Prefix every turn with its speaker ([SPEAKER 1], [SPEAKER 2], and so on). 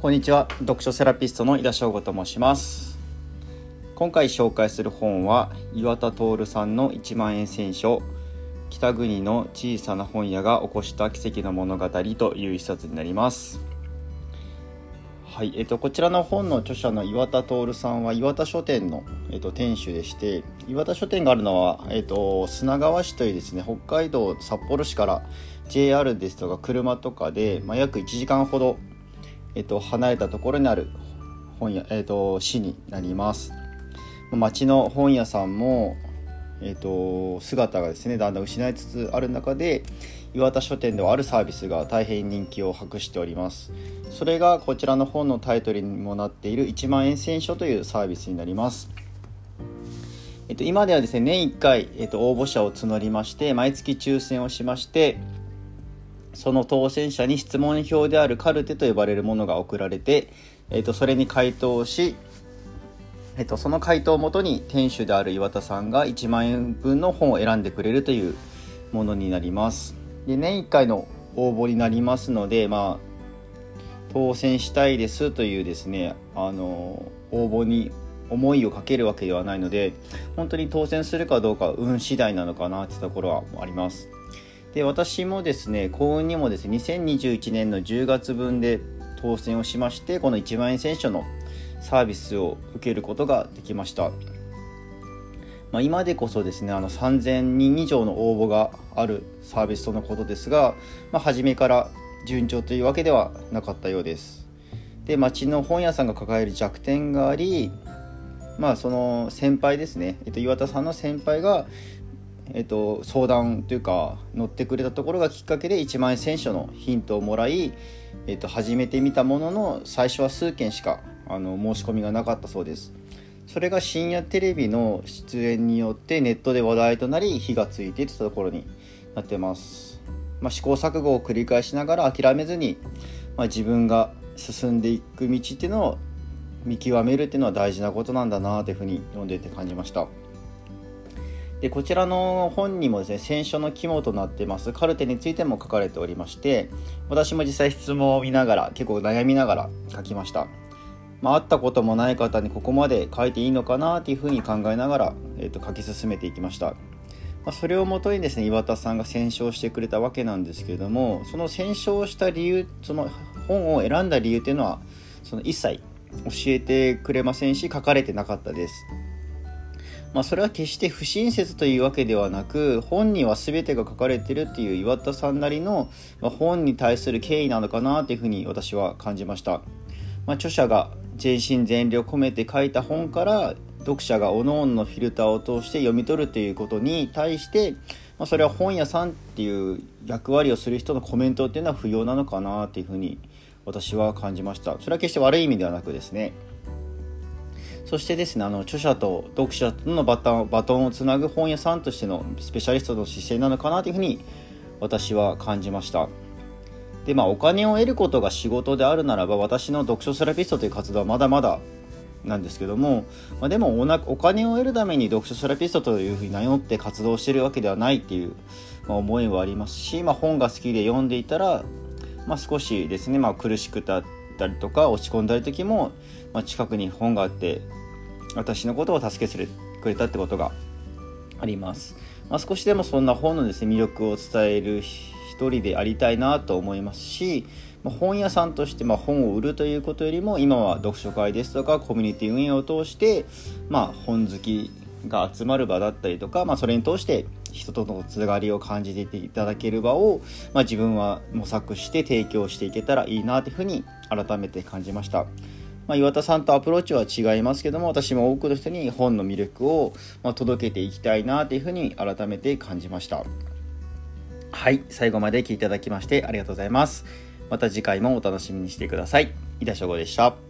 [SPEAKER 1] こんにちは。読書セラピストの井田翔吾と申します。今回紹介する本は岩田徹さんの1万円選書北国の小さな本屋が起こした奇跡の物語という一冊になります。はい。えっと、こちらの本の著者の岩田徹さんは岩田書店の、えっと、店主でして岩田書店があるのは、えっと、砂川市というですね北海道札幌市から JR ですとか車とかで、まあ、約1時間ほどえっと、離れたところにある本屋、えっと、市になります。町の本屋さんも、えっと、姿がですねだんだん失いつつある中で岩田書店ではあるサービスが大変人気を博しております。それがこちらの本のタイトルにもなっている1万円選書というサービスになります。えっと、今ではですね年1回、えっと、応募者を募りまして毎月抽選をしましてその当選者に質問票であるカルテと呼ばれるものが送られて、えー、とそれに回答し、えー、とその回答をもとに店主である岩田さんが1万円分の本を選んでくれるというものになります。で年1回の応募になりますので、まあ、当選したいですというですねあの応募に思いをかけるわけではないので本当に当選するかどうか運次第なのかなってところはあります。で私もですね幸運にもですね2021年の10月分で当選をしましてこの1万円選手のサービスを受けることができました、まあ、今でこそですねあの3000人以上の応募があるサービスとのことですが、まあ、初めから順調というわけではなかったようです。で町の本屋さんが抱える弱点がありまあその先輩ですね、えっと、岩田さんの先輩がえっと、相談というか乗ってくれたところがきっかけで1万円選手のヒントをもらい、えっと、始めてみたものの最初は数件しかあの申し込みがなかったそうですそれが深夜テレビの出演によってネットで話題となり火がついていったところになってます、まあ、試行錯誤を繰り返しながら諦めずに、まあ、自分が進んでいく道っていうのを見極めるっていうのは大事なことなんだなというふうに読んでて感じました。でこちらの本にもですね選書の肝となってます。カルテについても書かれておりまして私も実際質問を見ながら結構悩みながら書きました、まあ、会ったこともない方にここまで書いていいのかなというふうに考えながら、えー、と書き進めていきました、まあ、それをもとにですね岩田さんが選書してくれたわけなんですけれどもその選書をした理由その本を選んだ理由っていうのはその一切教えてくれませんし書かれてなかったです。まあ、それは決して不親切というわけではなく本には全てが書かれてるっていう岩田さんなりの、ま、本に対する敬意なのかなというふうに私は感じました、まあ、著者が全身全霊を込めて書いた本から読者がおのおののフィルターを通して読み取るということに対して、まあ、それは本屋さんっていう役割をする人のコメントっていうのは不要なのかなというふうに私は感じました。それは決して悪い意味ではなくですね。そしてですねあの著者と読者とのバトンバトンをつなぐ本屋さんとしてのスペシャリストの姿勢なのかなというふうに私は感じました。でまあお金を得ることが仕事であるならば私の読書セラピストという活動はまだまだなんですけども、まあ、でもお金を得るために読書セラピストというふうに名乗って活動してるわけではないっていう、まあ、思いはありますし、まあ、本が好きで読んでいたら、まあ、少しですね、まあ、苦しくたってたりとか落ち込んだり時も、まあ、近くに本があって私のことを助けてくれたってことがあります。まあ、少しでもそんな本のですね魅力を伝える一人でありたいなと思いますし、まあ、本屋さんとしてま本を売るということよりも今は読書会ですとかコミュニティ運営を通して、ま、本好きが集まる場だったりとか、まあ、それに通して人とのつながりを感じていただける場を、まあ、自分は模索して提供していけたらいいなというふうに改めて感じました。まあ、岩田さんとアプローチは違いますけども私も多くの人に本の魅力を、ま届けていきたいなというふうに改めて感じました。はい最後まで聞いていただきましてありがとうございます。また次回もお楽しみにしてください。井田翔吾でした。